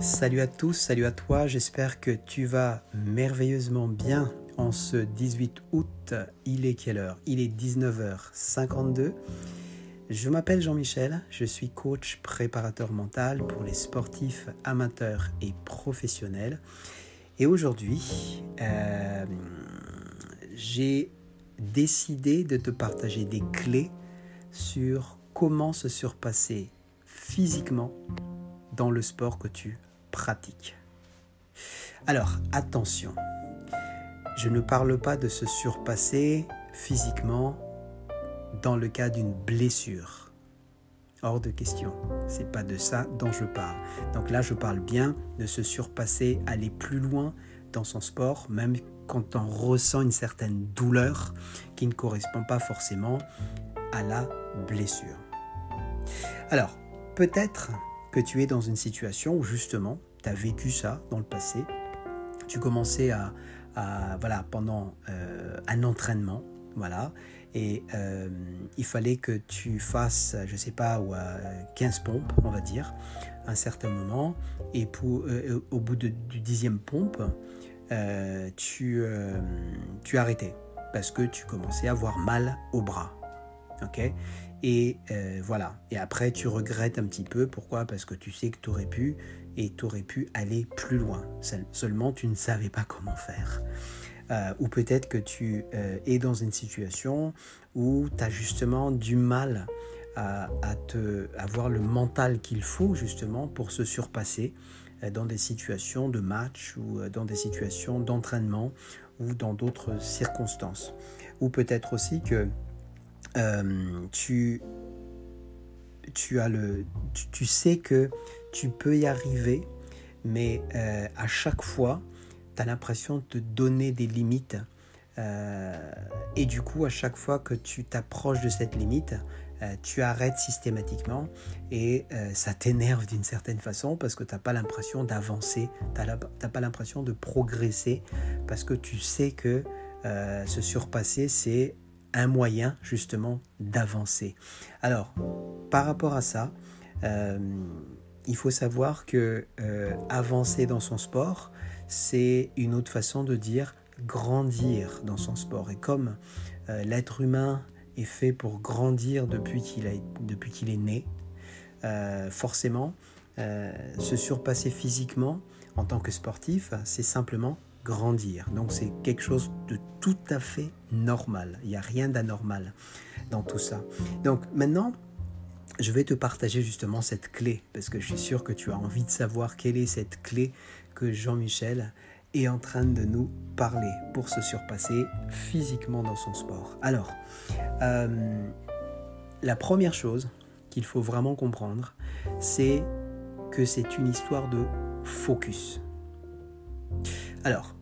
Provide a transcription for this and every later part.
Salut à tous, salut à toi, j'espère que tu vas merveilleusement bien en ce 18 août. Il est quelle heure? Il est 19h52. Je m'appelle Jean-Michel, je suis coach préparateur mental pour les sportifs amateurs et professionnels. Et aujourd'hui, euh, j'ai décidé de te partager des clés sur comment se surpasser physiquement dans le sport que tu Alors, attention, je ne parle pas de se surpasser physiquement dans le cas d'une blessure. Hors de question. C'est pas de ça dont je parle. Donc là, je parle bien de se surpasser, aller plus loin dans son sport, même quand on ressent une certaine douleur qui ne correspond pas forcément à la blessure. Alors, peut-être que tu es dans une situation où justement, tu as vécu ça dans le passé, tu commençais à, voilà, pendant euh, un entraînement, voilà, et euh, il fallait que tu fasses, je sais pas, ou 15 pompes, on va dire, à un certain moment, et pour, euh, au bout du dixième pompe, tu, tu arrêtais parce que tu commençais à avoir mal au bras. ok? Et voilà. Et après, tu regrettes un petit peu. Pourquoi? Parce que tu sais que tu aurais pu et tu aurais pu aller plus loin. Seulement, tu ne savais pas comment faire. Euh, ou peut-être que tu euh, es dans une situation où tu as justement du mal à, te, avoir le mental qu'il faut justement pour se surpasser euh, dans des situations de match ou dans des situations d'entraînement ou dans d'autres circonstances. Ou peut-être aussi que tu, tu, as le, tu, sais que tu peux y arriver, mais à chaque fois, tu as l'impression de donner des limites. Euh, et du coup, à chaque fois que tu t'approches de cette limite, euh, tu arrêtes systématiquement et euh, ça t'énerve d'une certaine façon parce que tu n'as pas l'impression d'avancer, tu n'as pas l'impression de progresser parce que tu sais que se surpasser, c'est un moyen justement d'avancer. Alors, par rapport à ça, il faut savoir que avancer dans son sport, c'est une autre façon de dire grandir dans son sport. Et comme euh, l'être humain est fait pour grandir depuis qu'il est né, euh, forcément, euh, se surpasser physiquement en tant que sportif, c'est simplement grandir. Donc c'est quelque chose de tout à fait normal. Il n'y a rien d'anormal dans tout ça. Donc maintenant, je vais te partager justement cette clé, parce que je suis sûr que tu as envie de savoir quelle est cette clé que Jean-Michel est en train de nous parler pour se surpasser physiquement dans son sport. Alors, euh, la première chose qu'il faut vraiment comprendre, c'est que c'est une histoire de focus. Alors,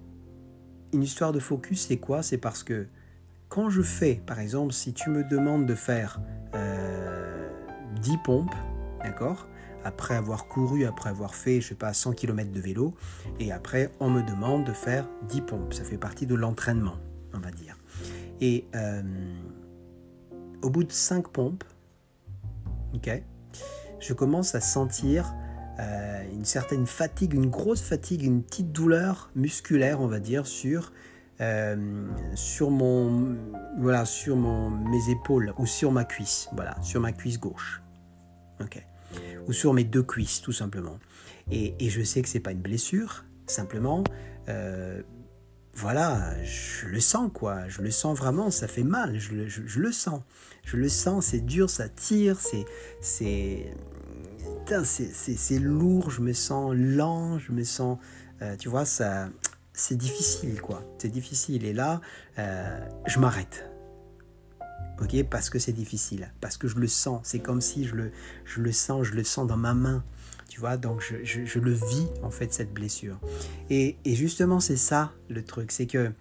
une histoire de focus, c'est quoi? C'est parce que quand je fais, par exemple, si tu me demandes de faire 10 euh, pompes, d'accord? Après avoir couru, après avoir fait, je sais pas, 100 km de vélo, et après on me demande de faire 10 pompes. Ça fait partie de l'entraînement, on va dire. Et euh, au bout de 5 pompes, ok, je commence à sentir euh, une certaine fatigue, une grosse fatigue, une petite douleur musculaire, on va dire, sur euh, sur mon voilà sur mon mes épaules ou sur ma cuisse. Voilà sur ma cuisse gauche. Ou sur mes deux cuisses tout simplement. Et, je sais que c'est pas une blessure, simplement, euh, voilà, je le sens quoi, je le sens vraiment, ça fait mal, je, le sens, je le sens, c'est dur, ça tire, c'est c'est lourd, je me sens lent, je me sens, euh, tu vois, ça, c'est difficile quoi, c'est difficile. Et là, euh, je m'arrête, ok Parce que c'est difficile, parce que je le sens. C'est comme si je le, je le sens, je le sens dans ma main. Tu vois, donc je, je, le vis en fait cette blessure. Et, et justement, c'est ça le truc, c'est que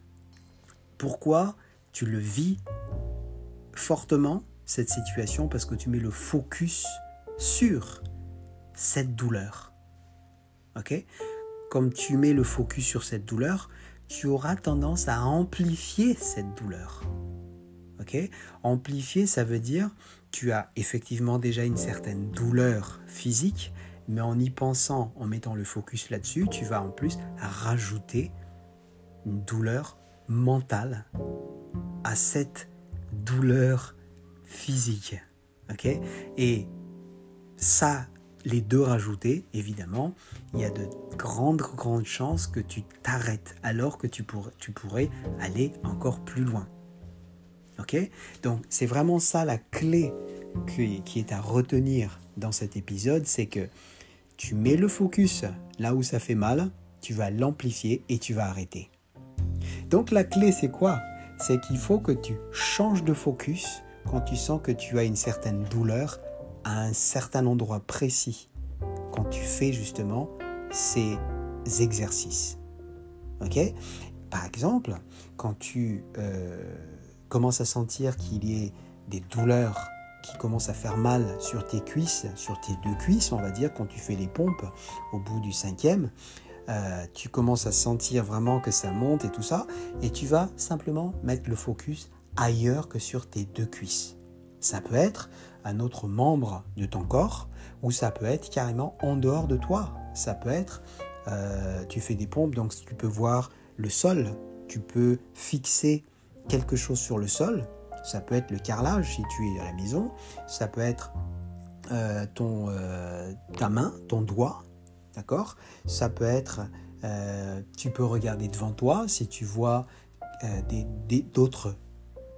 pourquoi tu le vis fortement cette situation? Parce que tu mets le focus sur cette douleur. Ok? Comme tu mets le focus sur cette douleur, tu auras tendance à amplifier cette douleur. Amplifier, ça veut dire tu as effectivement déjà une certaine douleur physique mais en y pensant, en mettant le focus là-dessus, tu vas en plus rajouter une douleur mentale à cette douleur physique. ok? Et ça, les deux rajoutés, évidemment, il y a de grandes, grandes chances que tu t'arrêtes alors que tu, pourrais aller encore plus loin. Ok? Donc, c'est vraiment ça la clé qui est à retenir dans cet épisode, c'est que tu mets le focus là où ça fait mal, tu vas l'amplifier et tu vas arrêter. Donc la clé c'est quoi? C'est qu'il faut que tu changes de focus quand tu sens que tu as une certaine douleur un certain endroit précis quand tu fais justement ces exercices. Par exemple, quand tu euh, commences à sentir qu'il y ait des douleurs qui commencent à faire mal sur tes cuisses, sur tes deux cuisses, on va dire, quand tu fais les pompes au bout du cinquième, euh, tu commences à sentir vraiment que ça monte et tout ça, et tu vas simplement mettre le focus ailleurs que sur tes deux cuisses. Ça peut être un autre membre de ton corps, ou ça peut être carrément en dehors de toi. Ça peut être, euh, tu fais des pompes, donc tu peux voir le sol, tu peux fixer quelque chose sur le sol, ça peut être le carrelage si tu es à la maison, ça peut être euh, euh, ta main, ton doigt, d'accord? Ça peut être, tu peux regarder devant toi si tu vois d'autres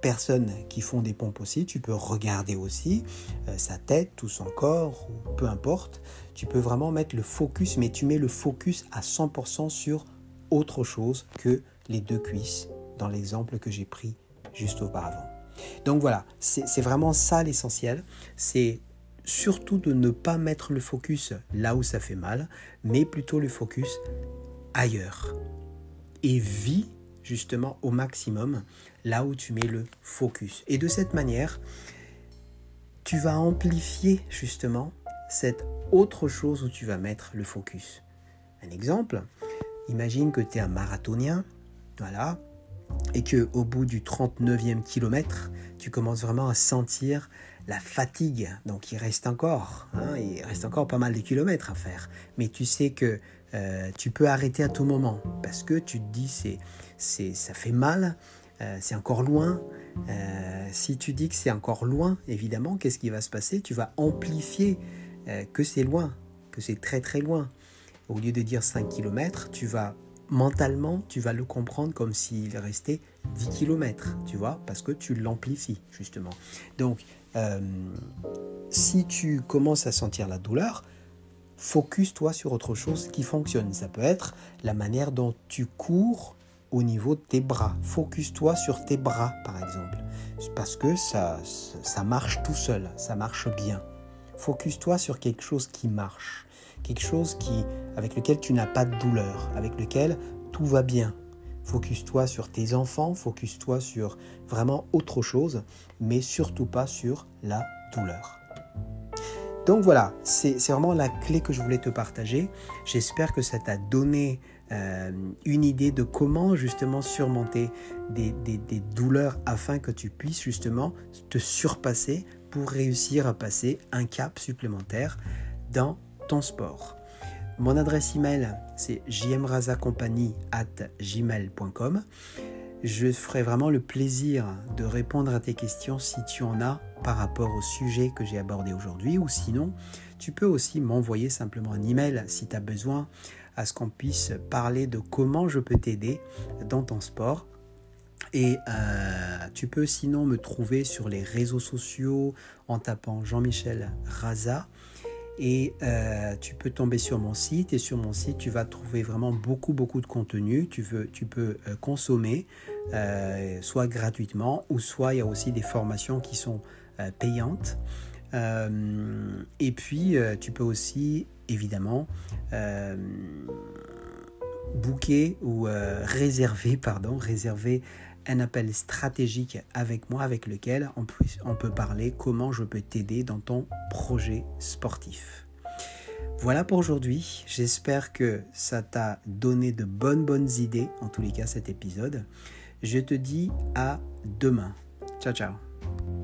personnes qui font des pompes aussi, tu peux regarder aussi sa tête, tout son corps, ou peu importe. Tu peux vraiment mettre le focus, mais tu mets le focus à 100% sur autre chose que les deux cuisses dans l'exemple que j'ai pris juste auparavant. Donc voilà, c'est vraiment ça l'essentiel. C'est surtout de ne pas mettre le focus là où ça fait mal, mais plutôt le focus ailleurs. Et vis justement au maximum là où tu mets le focus. Et de cette manière, tu vas amplifier justement cette autre chose où tu vas mettre le focus. Un exemple, imagine que tu es un marathonien, voilà, et que au bout du 39e kilomètre, tu commences vraiment à sentir la fatigue. Donc il reste encore, hein, il reste encore pas mal de kilomètres à faire. Mais tu sais que euh, tu peux arrêter à tout moment parce que tu te dis c'est, c'est ça fait mal, euh, c'est encore loin. Euh, si tu dis que c'est encore loin, évidemment, qu'est-ce qui va se passer? Tu vas amplifier que c'est loin, que c'est très très loin. Au lieu de dire 5 km, tu vas mentalement, tu vas le comprendre comme s'il restait 10 km, tu vois, parce que tu l'amplifies, justement. Donc, euh, si tu commences à sentir la douleur, focus-toi sur autre chose qui fonctionne. Ça peut être la manière dont tu cours au niveau de tes bras. Focus-toi sur tes bras, par exemple, parce que ça, ça marche tout seul, ça marche bien. Focus-toi sur quelque chose qui marche quelque chose qui, avec lequel tu n'as pas de douleur, avec lequel tout va bien. Focus-toi sur tes enfants, focus-toi sur vraiment autre chose, mais surtout pas sur la douleur. Donc voilà, c'est vraiment la clé que je voulais te partager. J'espère que ça t'a donné euh, une idée de comment justement surmonter des, douleurs afin que tu puisses justement te surpasser pour réussir à passer un cap supplémentaire dans ton sport. Mon adresse email, c'est gmail.com Je ferai vraiment le plaisir de répondre à tes questions si tu en as par rapport au sujet que j'ai abordé aujourd'hui ou sinon, tu peux aussi m'envoyer simplement un email si tu as besoin à ce qu'on puisse parler de comment je peux t'aider dans ton sport. Et euh, tu peux sinon me trouver sur les réseaux sociaux en tapant Jean-Michel Raza. Et euh, tu peux tomber sur mon site et sur mon site tu vas trouver vraiment beaucoup beaucoup de contenu. Tu, veux, tu peux euh, consommer soit gratuitement ou soit il y a aussi des formations qui sont payantes. Et puis tu peux aussi évidemment booker ou réserver pardon réserver un appel stratégique avec moi avec lequel on peut, on peut parler comment je peux t'aider dans ton projet sportif. Voilà pour aujourd'hui. J'espère que ça t'a donné de bonnes bonnes idées, en tous les cas cet épisode. Je te dis à demain. Ciao ciao.